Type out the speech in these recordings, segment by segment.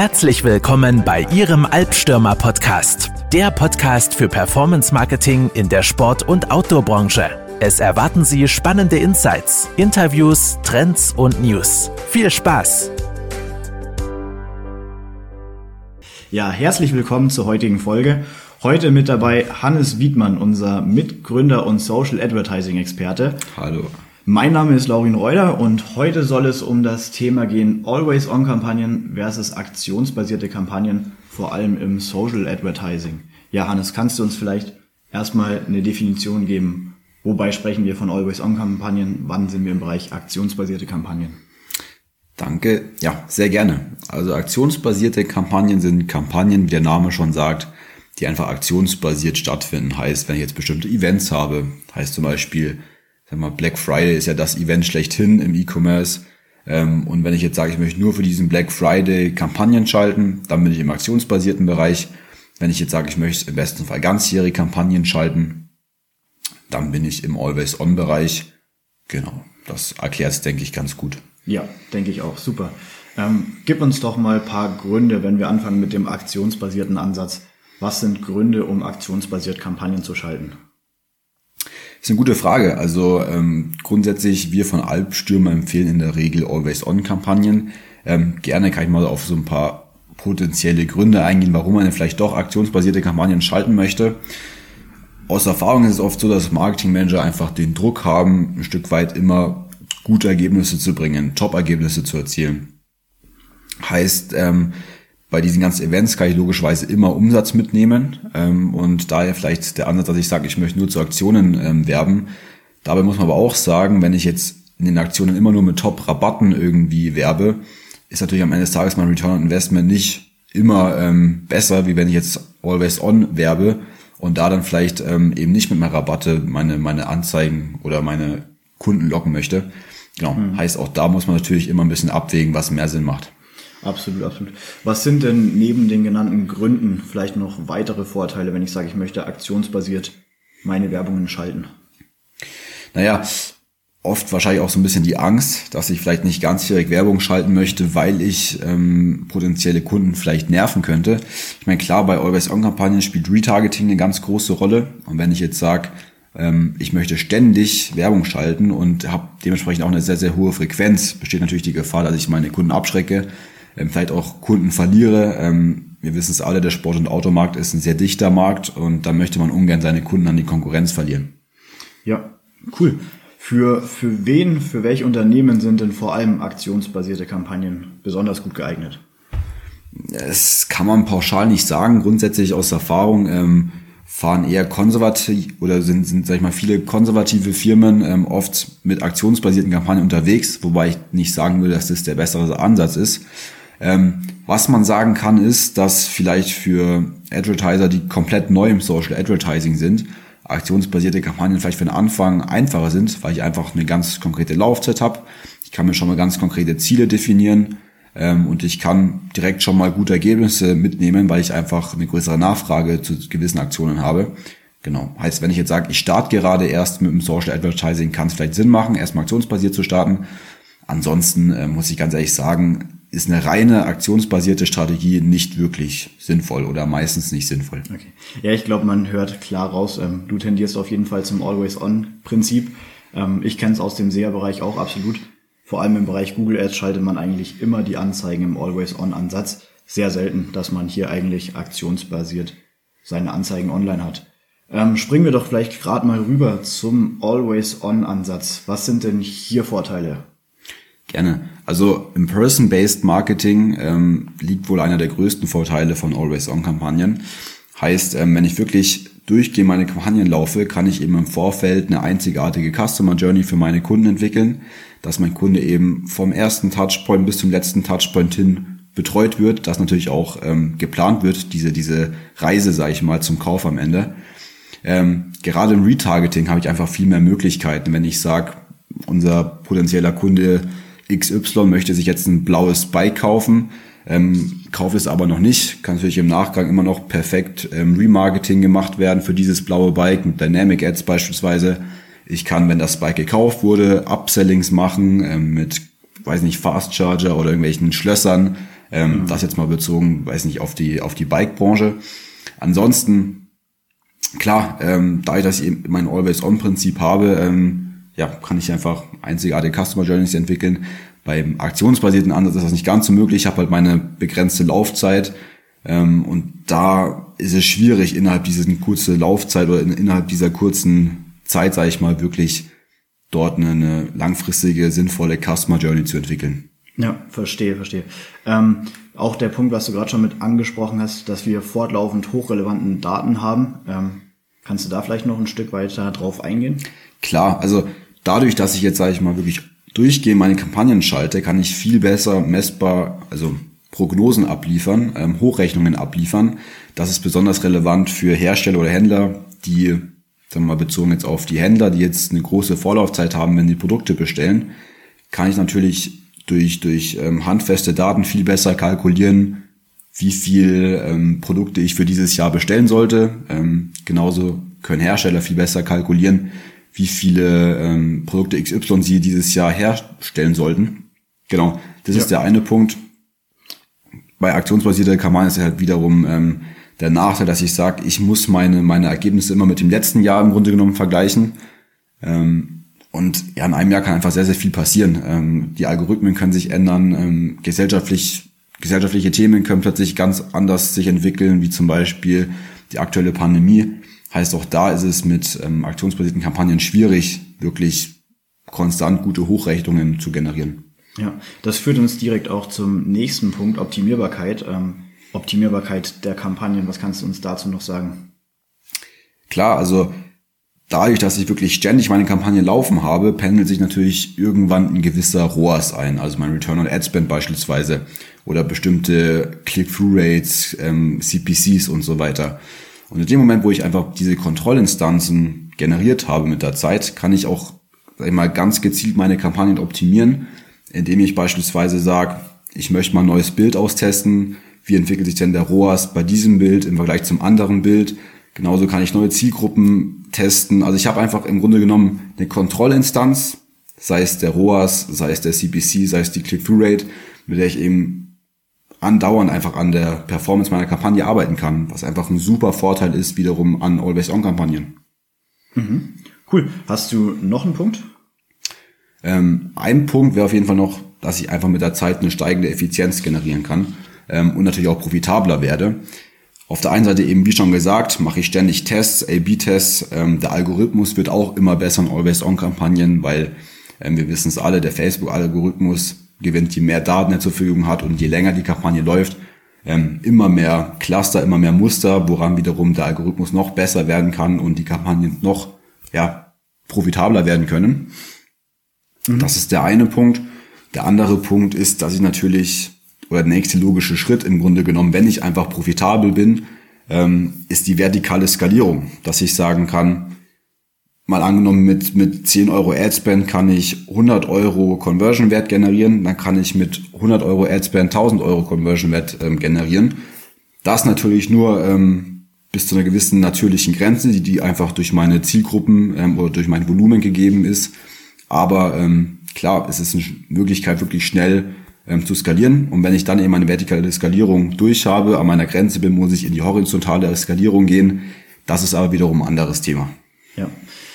Herzlich willkommen bei Ihrem Albstürmer Podcast, der Podcast für Performance Marketing in der Sport- und Outdoor-Branche. Es erwarten Sie spannende Insights, Interviews, Trends und News. Viel Spaß! Ja, herzlich willkommen zur heutigen Folge. Heute mit dabei Hannes Wiedmann, unser Mitgründer und Social Advertising Experte. Hallo. Mein Name ist Laurin Reuter und heute soll es um das Thema gehen Always-On-Kampagnen versus aktionsbasierte Kampagnen, vor allem im Social Advertising. Ja, Hannes, kannst du uns vielleicht erstmal eine Definition geben? Wobei sprechen wir von Always-On-Kampagnen? Wann sind wir im Bereich aktionsbasierte Kampagnen? Danke. Ja, sehr gerne. Also aktionsbasierte Kampagnen sind Kampagnen, wie der Name schon sagt, die einfach aktionsbasiert stattfinden. Heißt, wenn ich jetzt bestimmte Events habe, heißt zum Beispiel, sag mal, Black Friday ist ja das Event schlechthin im E-Commerce. Ähm, und wenn ich jetzt sage, ich möchte nur für diesen Black Friday Kampagnen schalten, dann bin ich im aktionsbasierten Bereich. Wenn ich jetzt sage, ich möchte im besten Fall ganzjährige Kampagnen schalten, dann bin ich im Always-On-Bereich. Genau, das erklärt es, denke ich, ganz gut. Ja, denke ich auch. Super. Ähm, gib uns doch mal ein paar Gründe, wenn wir anfangen mit dem aktionsbasierten Ansatz. Was sind Gründe, um aktionsbasiert Kampagnen zu schalten? Das ist eine gute Frage. Also ähm, grundsätzlich, wir von Alpstürmer empfehlen in der Regel Always-On-Kampagnen. Ähm, gerne kann ich mal auf so ein paar potenzielle Gründe eingehen, warum man vielleicht doch aktionsbasierte Kampagnen schalten möchte. Aus Erfahrung ist es oft so, dass Marketingmanager einfach den Druck haben, ein Stück weit immer gute Ergebnisse zu bringen, Top-Ergebnisse zu erzielen. Heißt, ähm, bei diesen ganzen Events kann ich logischerweise immer Umsatz mitnehmen ähm, und daher vielleicht der Ansatz, dass ich sage, ich möchte nur zu Aktionen ähm, werben. Dabei muss man aber auch sagen, wenn ich jetzt in den Aktionen immer nur mit Top-Rabatten irgendwie werbe, ist natürlich am Ende des Tages mein Return on Investment nicht immer ähm, besser, wie wenn ich jetzt Always On werbe und da dann vielleicht ähm, eben nicht mit mehr Rabatte meine, meine Anzeigen oder meine Kunden locken möchte. Genau. Mhm. Heißt, auch da muss man natürlich immer ein bisschen abwägen, was mehr Sinn macht. Absolut, absolut. Was sind denn neben den genannten Gründen vielleicht noch weitere Vorteile, wenn ich sage, ich möchte aktionsbasiert meine Werbungen schalten? Naja, oft wahrscheinlich auch so ein bisschen die Angst, dass ich vielleicht nicht ganzjährig Werbung schalten möchte, weil ich ähm, potenzielle Kunden vielleicht nerven könnte. Ich meine, klar, bei Always-On-Kampagnen spielt Retargeting eine ganz große Rolle. Und wenn ich jetzt sage, ähm, ich möchte ständig Werbung schalten und habe dementsprechend auch eine sehr, sehr hohe Frequenz, besteht natürlich die Gefahr, dass ich meine Kunden abschrecke, ähm, vielleicht auch Kunden verliere. Ähm, wir wissen es alle, der Sport- und Automarkt ist ein sehr dichter Markt und da möchte man ungern seine Kunden an die Konkurrenz verlieren. Ja, cool. Für, für wen, für welche Unternehmen sind denn vor allem aktionsbasierte Kampagnen besonders gut geeignet? Das kann man pauschal nicht sagen. Grundsätzlich aus Erfahrung ähm, fahren eher konservativ oder sind, sind sag ich mal, viele konservative Firmen ähm, oft mit aktionsbasierten Kampagnen unterwegs, wobei ich nicht sagen will, dass das der bessere Ansatz ist. Ähm, was man sagen kann, ist, dass vielleicht für Advertiser, die komplett neu im Social Advertising sind, aktionsbasierte Kampagnen vielleicht für den Anfang einfacher sind, weil ich einfach eine ganz konkrete Laufzeit habe. Ich kann mir schon mal ganz konkrete Ziele definieren ähm, und ich kann direkt schon mal gute Ergebnisse mitnehmen, weil ich einfach eine größere Nachfrage zu gewissen Aktionen habe. Genau. Heißt, wenn ich jetzt sage, ich starte gerade erst mit dem Social Advertising, kann es vielleicht Sinn machen, erstmal aktionsbasiert zu starten. Ansonsten äh, muss ich ganz ehrlich sagen, ist eine reine aktionsbasierte Strategie nicht wirklich sinnvoll oder meistens nicht sinnvoll. Okay. Ja, ich glaube, man hört klar raus, ähm, du tendierst auf jeden Fall zum Always-On-Prinzip. Ähm, ich kenne es aus dem SEA-Bereich auch absolut. Vor allem im Bereich Google Ads schaltet man eigentlich immer die Anzeigen im Always-On-Ansatz. Sehr selten, dass man hier eigentlich aktionsbasiert seine Anzeigen online hat. Ähm, springen wir doch vielleicht gerade mal rüber zum Always-On-Ansatz. Was sind denn hier Vorteile? Gerne. Also im Person-Based Marketing ähm, liegt wohl einer der größten Vorteile von Always-On-Kampagnen. Heißt, ähm, wenn ich wirklich durchgehe meine Kampagnen laufe, kann ich eben im Vorfeld eine einzigartige Customer Journey für meine Kunden entwickeln, dass mein Kunde eben vom ersten Touchpoint bis zum letzten Touchpoint hin betreut wird, dass natürlich auch ähm, geplant wird, diese, diese Reise, sage ich mal, zum Kauf am Ende. Ähm, gerade im Retargeting habe ich einfach viel mehr Möglichkeiten. Wenn ich sage, unser potenzieller Kunde XY möchte sich jetzt ein blaues Bike kaufen, ähm, kaufe es aber noch nicht, kann natürlich im Nachgang immer noch perfekt ähm, Remarketing gemacht werden für dieses blaue Bike mit Dynamic Ads beispielsweise. Ich kann, wenn das Bike gekauft wurde, Upsellings machen ähm, mit, weiß nicht, Fast Charger oder irgendwelchen Schlössern, Ähm, mhm. Das jetzt mal bezogen, weiß nicht, auf die, auf die Bike-Branche. Ansonsten, klar, ähm, da ich das eben mein Always-On-Prinzip habe, ähm, ja, kann ich einfach einzigartige Customer Journeys entwickeln. Beim aktionsbasierten Ansatz ist das nicht ganz so möglich. Ich habe halt meine begrenzte Laufzeit. Ähm, und da ist es schwierig, innerhalb dieser kurzen Laufzeit oder in, innerhalb dieser kurzen Zeit, sage ich mal, wirklich dort eine, eine langfristige, sinnvolle Customer Journey zu entwickeln. Ja, verstehe, verstehe. Ähm, auch der Punkt, was du gerade schon mit angesprochen hast, dass wir fortlaufend hochrelevanten Daten haben. Ähm, kannst du da vielleicht noch ein Stück weiter drauf eingehen? Klar, also dadurch, dass ich jetzt, sage ich mal, wirklich durchgehend meine Kampagnen schalte, kann ich viel besser messbar, also Prognosen abliefern, ähm, Hochrechnungen abliefern. Das ist besonders relevant für Hersteller oder Händler, die, sagen wir mal, bezogen jetzt auf die Händler, die jetzt eine große Vorlaufzeit haben, wenn die Produkte bestellen, kann ich natürlich durch, durch ähm, handfeste Daten viel besser kalkulieren, wie viel ähm, Produkte ich für dieses Jahr bestellen sollte. Ähm, genauso können Hersteller viel besser kalkulieren, wie viele ähm, Produkte XY sie dieses Jahr herstellen sollten. Genau, das ja. ist der eine Punkt. Bei aktionsbasierter Kampagne ist halt wiederum ähm, der Nachteil, dass ich sage, ich muss meine, meine Ergebnisse immer mit dem letzten Jahr im Grunde genommen vergleichen. Ähm, und ja, in einem Jahr kann einfach sehr, sehr viel passieren. Ähm, die Algorithmen können sich ändern, ähm, gesellschaftlich, gesellschaftliche Themen können plötzlich ganz anders sich entwickeln, wie zum Beispiel die aktuelle Pandemie. Heißt auch da ist es mit ähm, aktionsbasierten Kampagnen schwierig, wirklich konstant gute Hochrechnungen zu generieren. Ja, das führt uns direkt auch zum nächsten Punkt, Optimierbarkeit. Ähm, Optimierbarkeit der Kampagnen, was kannst du uns dazu noch sagen? Klar, also dadurch, dass ich wirklich ständig meine Kampagne laufen habe, pendelt sich natürlich irgendwann ein gewisser ROAS ein, also mein Return on Ad Spend beispielsweise oder bestimmte Click-Through-Rates, ähm, CPCs und so weiter. Und in dem Moment, wo ich einfach diese Kontrollinstanzen generiert habe mit der Zeit, kann ich auch sag ich mal, ganz gezielt meine Kampagnen optimieren, indem ich beispielsweise sage, ich möchte mal ein neues Bild austesten. Wie entwickelt sich denn der ROAS bei diesem Bild im Vergleich zum anderen Bild? Genauso kann ich neue Zielgruppen testen. Also ich habe einfach im Grunde genommen eine Kontrollinstanz, sei es der ROAS, sei es der CPC, sei es die Click-Through-Rate, mit der ich eben andauernd einfach an der Performance meiner Kampagne arbeiten kann, was einfach ein super Vorteil ist wiederum an Always-On-Kampagnen. Mhm. Cool. Hast du noch einen Punkt? Ähm, ein Punkt wäre auf jeden Fall noch, dass ich einfach mit der Zeit eine steigende Effizienz generieren kann ähm, und natürlich auch profitabler werde. Auf der einen Seite eben, wie schon gesagt, mache ich ständig Tests, A-B-Tests. Ähm, der Algorithmus wird auch immer besser in Always-On-Kampagnen, weil ähm, wir wissen es alle, der Facebook-Algorithmus gewinnt, je mehr Daten er zur Verfügung hat und je länger die Kampagne läuft, ähm, immer mehr Cluster, immer mehr Muster, woran wiederum der Algorithmus noch besser werden kann und die Kampagnen noch ja, profitabler werden können. Mhm. Das ist der eine Punkt. Der andere Punkt ist, dass ich natürlich, oder der nächste logische Schritt im Grunde genommen, wenn ich einfach profitabel bin, ähm, ist die vertikale Skalierung, dass ich sagen kann, mal angenommen mit, mit 10 Euro Adspend kann ich 100 Euro Conversion Wert generieren, dann kann ich mit 100 Euro Adspend 1000 Euro Conversion Wert ähm, generieren. Das natürlich nur ähm, bis zu einer gewissen natürlichen Grenze, die, die einfach durch meine Zielgruppen ähm, oder durch mein Volumen gegeben ist. Aber ähm, klar, es ist eine Möglichkeit, wirklich schnell ähm, zu skalieren. Und wenn ich dann eben eine vertikale Skalierung durch habe, an meiner Grenze bin, muss ich in die horizontale Skalierung gehen. Das ist aber wiederum ein anderes Thema. Ja.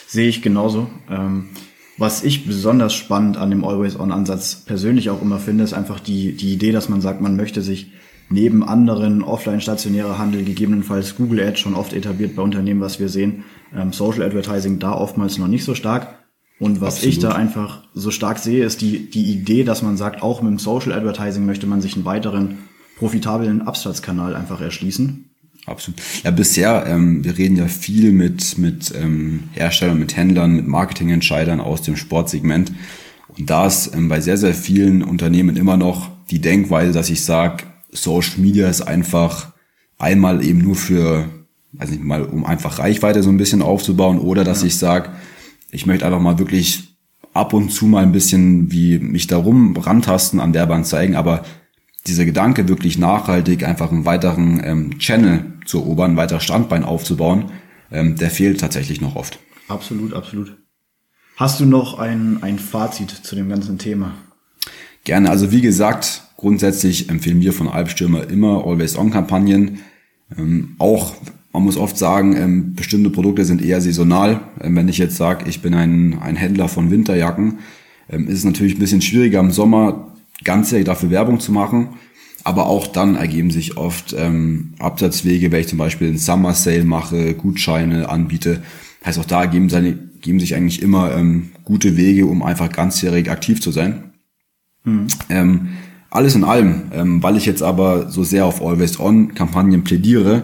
Sehe ich genauso. Ähm, was ich besonders spannend an dem Always-On-Ansatz persönlich auch immer finde, ist einfach die, die Idee, dass man sagt, man möchte sich neben anderen offline-stationäre Handel, gegebenenfalls Google Ads schon oft etabliert bei Unternehmen, was wir sehen, ähm, Social Advertising da oftmals noch nicht so stark. Und was Absolut. ich da einfach so stark sehe, ist die, die Idee, dass man sagt, auch mit dem Social Advertising möchte man sich einen weiteren profitablen Absatzkanal einfach erschließen. Absolut. Ja, bisher, ähm, wir reden ja viel mit, mit ähm, Herstellern, mit Händlern, mit Marketingentscheidern aus dem Sportsegment. Und da ist ähm, bei sehr, sehr vielen Unternehmen immer noch die Denkweise, dass ich sage, Social Media ist einfach einmal eben nur für, weiß nicht mal, um einfach Reichweite so ein bisschen aufzubauen oder dass ja. ich sage, ich möchte einfach mal wirklich ab und zu mal ein bisschen wie mich darum rantasten an Werbeanzeigen, aber dieser Gedanke wirklich nachhaltig einfach einen weiteren ähm, Channel zu erobern, ein weiteres Standbein aufzubauen, ähm, der fehlt tatsächlich noch oft. Absolut, absolut. Hast du noch ein, ein Fazit zu dem ganzen Thema? Gerne. Also wie gesagt, grundsätzlich empfehlen wir von Alpstürmer immer Always-On-Kampagnen. Ähm, auch, man muss oft sagen, ähm, bestimmte Produkte sind eher saisonal. Ähm, wenn ich jetzt sage, ich bin ein, ein Händler von Winterjacken, ähm, ist es natürlich ein bisschen schwieriger im Sommer ganzjährig dafür Werbung zu machen. Aber auch dann ergeben sich oft ähm, Absatzwege, wenn ich zum Beispiel einen Summer Sale mache, Gutscheine anbiete. Heißt auch da ergeben, seine, geben sich eigentlich immer ähm, gute Wege, um einfach ganzjährig aktiv zu sein. Mhm. Ähm, alles in allem, ähm, weil ich jetzt aber so sehr auf Always-On-Kampagnen plädiere,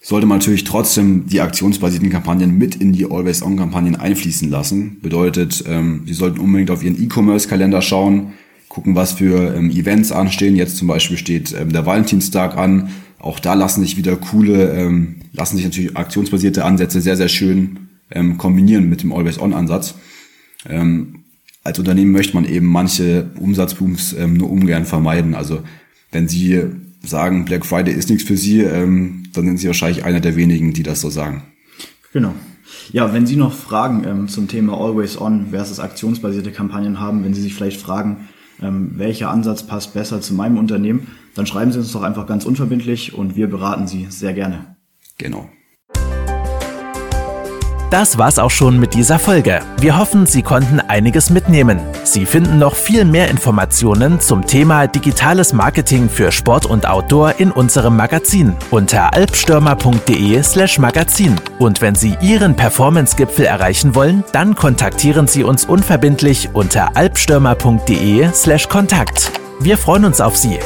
sollte man natürlich trotzdem die aktionsbasierten Kampagnen mit in die Always-On-Kampagnen einfließen lassen. Bedeutet, ähm, Sie sollten unbedingt auf Ihren E-Commerce-Kalender schauen, gucken, was für ähm, Events anstehen. Jetzt zum Beispiel steht ähm, der Valentinstag an. Auch da lassen sich wieder coole, ähm, lassen sich natürlich aktionsbasierte Ansätze sehr, sehr schön ähm, kombinieren mit dem Always-On-Ansatz. Ähm, als Unternehmen möchte man eben manche Umsatzbooms ähm, nur ungern vermeiden. Also wenn Sie sagen, Black Friday ist nichts für Sie, ähm, dann sind Sie wahrscheinlich einer der wenigen, die das so sagen. Genau. Ja, wenn Sie noch Fragen ähm, zum Thema Always On versus aktionsbasierte Kampagnen haben, wenn Sie sich vielleicht fragen, ähm, welcher Ansatz passt besser zu meinem Unternehmen, dann schreiben Sie uns doch einfach ganz unverbindlich und wir beraten Sie sehr gerne. Genau. Das war's auch schon mit dieser Folge. Wir hoffen, Sie konnten einiges mitnehmen. Sie finden noch viel mehr Informationen zum Thema digitales Marketing für Sport und Outdoor in unserem Magazin unter alpstürmer.de/slash Magazin. Und wenn Sie Ihren Performance-Gipfel erreichen wollen, dann kontaktieren Sie uns unverbindlich unter alpstürmer.de/slash Kontakt. Wir freuen uns auf Sie.